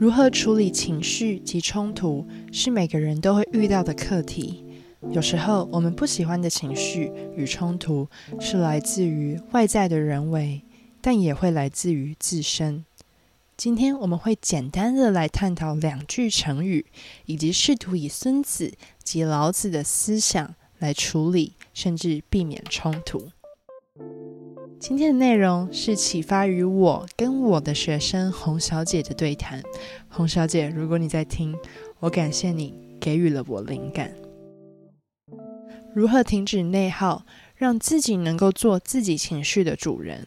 如何处理情绪及冲突，是每个人都会遇到的课题。有时候，我们不喜欢的情绪与冲突是来自于外在的人为，但也会来自于自身。今天我们会简单的来探讨两句成语，以及试图以孙子及老子的思想来处理甚至避免冲突。今天的内容是启发于我跟我的学生洪小姐的对谈。洪小姐，如果你在听，我感谢你给予了我灵感。如何停止内耗，让自己能够做自己情绪的主人？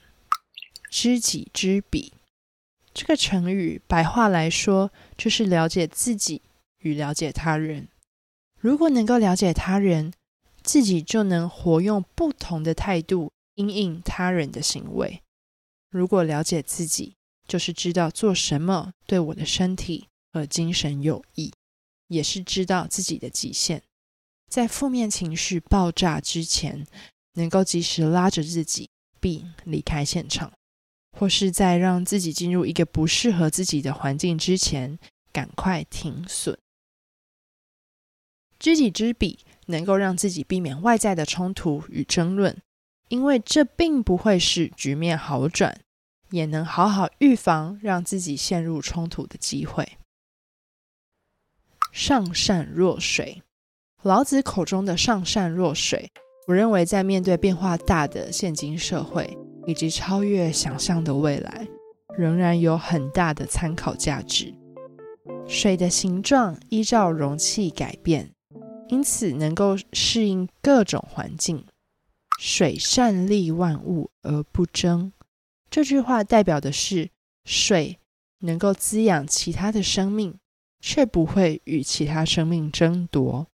知己知彼，这个成语白话来说就是了解自己与了解他人。如果能够了解他人，自己就能活用不同的态度因应他人的行为。如果了解自己，就是知道做什么对我的身体和精神有益，也是知道自己的极限。在负面情绪爆炸之前，能够及时拉着自己并离开现场，或是在让自己进入一个不适合自己的环境之前，赶快停损。知己知彼，能够让自己避免外在的冲突与争论，因为这并不会使局面好转，也能好好预防让自己陷入冲突的机会。上善若水。老子口中的上善若水，我认为在面对变化大的现今社会，以及超越想象的未来，仍然有很大的参考价值。水的形状依照容器改变，因此能够适应各种环境。水善利万物而不争，这句话代表的是水能够滋养其他的生命，却不会与其他生命争夺。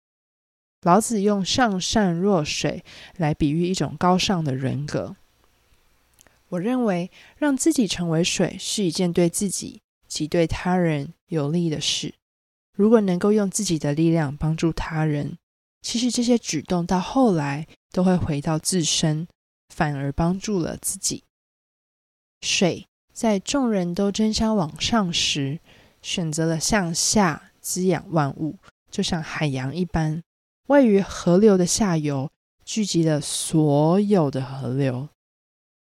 老子用“上善若水”来比喻一种高尚的人格。我认为，让自己成为水是一件对自己及对他人有利的事。如果能够用自己的力量帮助他人，其实这些举动到后来都会回到自身，反而帮助了自己。水在众人都争相往上时，选择了向下滋养万物，就像海洋一般。位于河流的下游，聚集了所有的河流。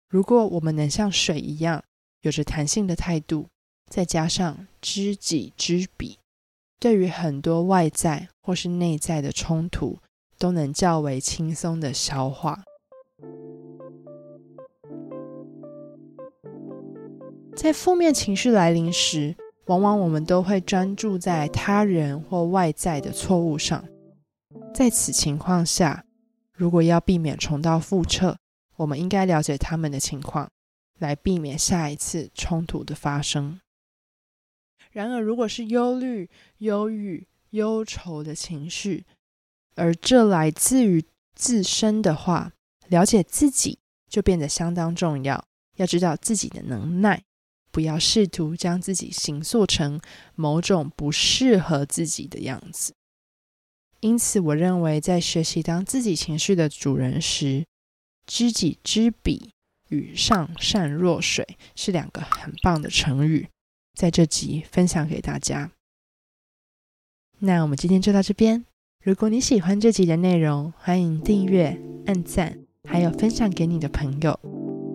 如果我们能像水一样，有着弹性的态度，再加上知己知彼，对于很多外在或是内在的冲突，都能较为轻松的消化。在负面情绪来临时，往往我们都会专注在他人或外在的错误上。在此情况下，如果要避免重蹈覆辙，我们应该了解他们的情况，来避免下一次冲突的发生。然而，如果是忧虑、忧郁、忧愁的情绪，而这来自于自身的话，了解自己就变得相当重要。要知道自己的能耐，不要试图将自己形塑成某种不适合自己的样子。因此，我认为在学习当自己情绪的主人时，“知己知彼”与“上善若水”是两个很棒的成语，在这集分享给大家。那我们今天就到这边。如果你喜欢这集的内容，欢迎订阅、按赞，还有分享给你的朋友。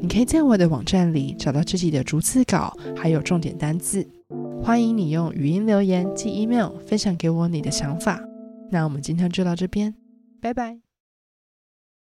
你可以在我的网站里找到这集的逐字稿，还有重点单字。欢迎你用语音留言、寄 email 分享给我你的想法。那我们今天就到这边，拜拜。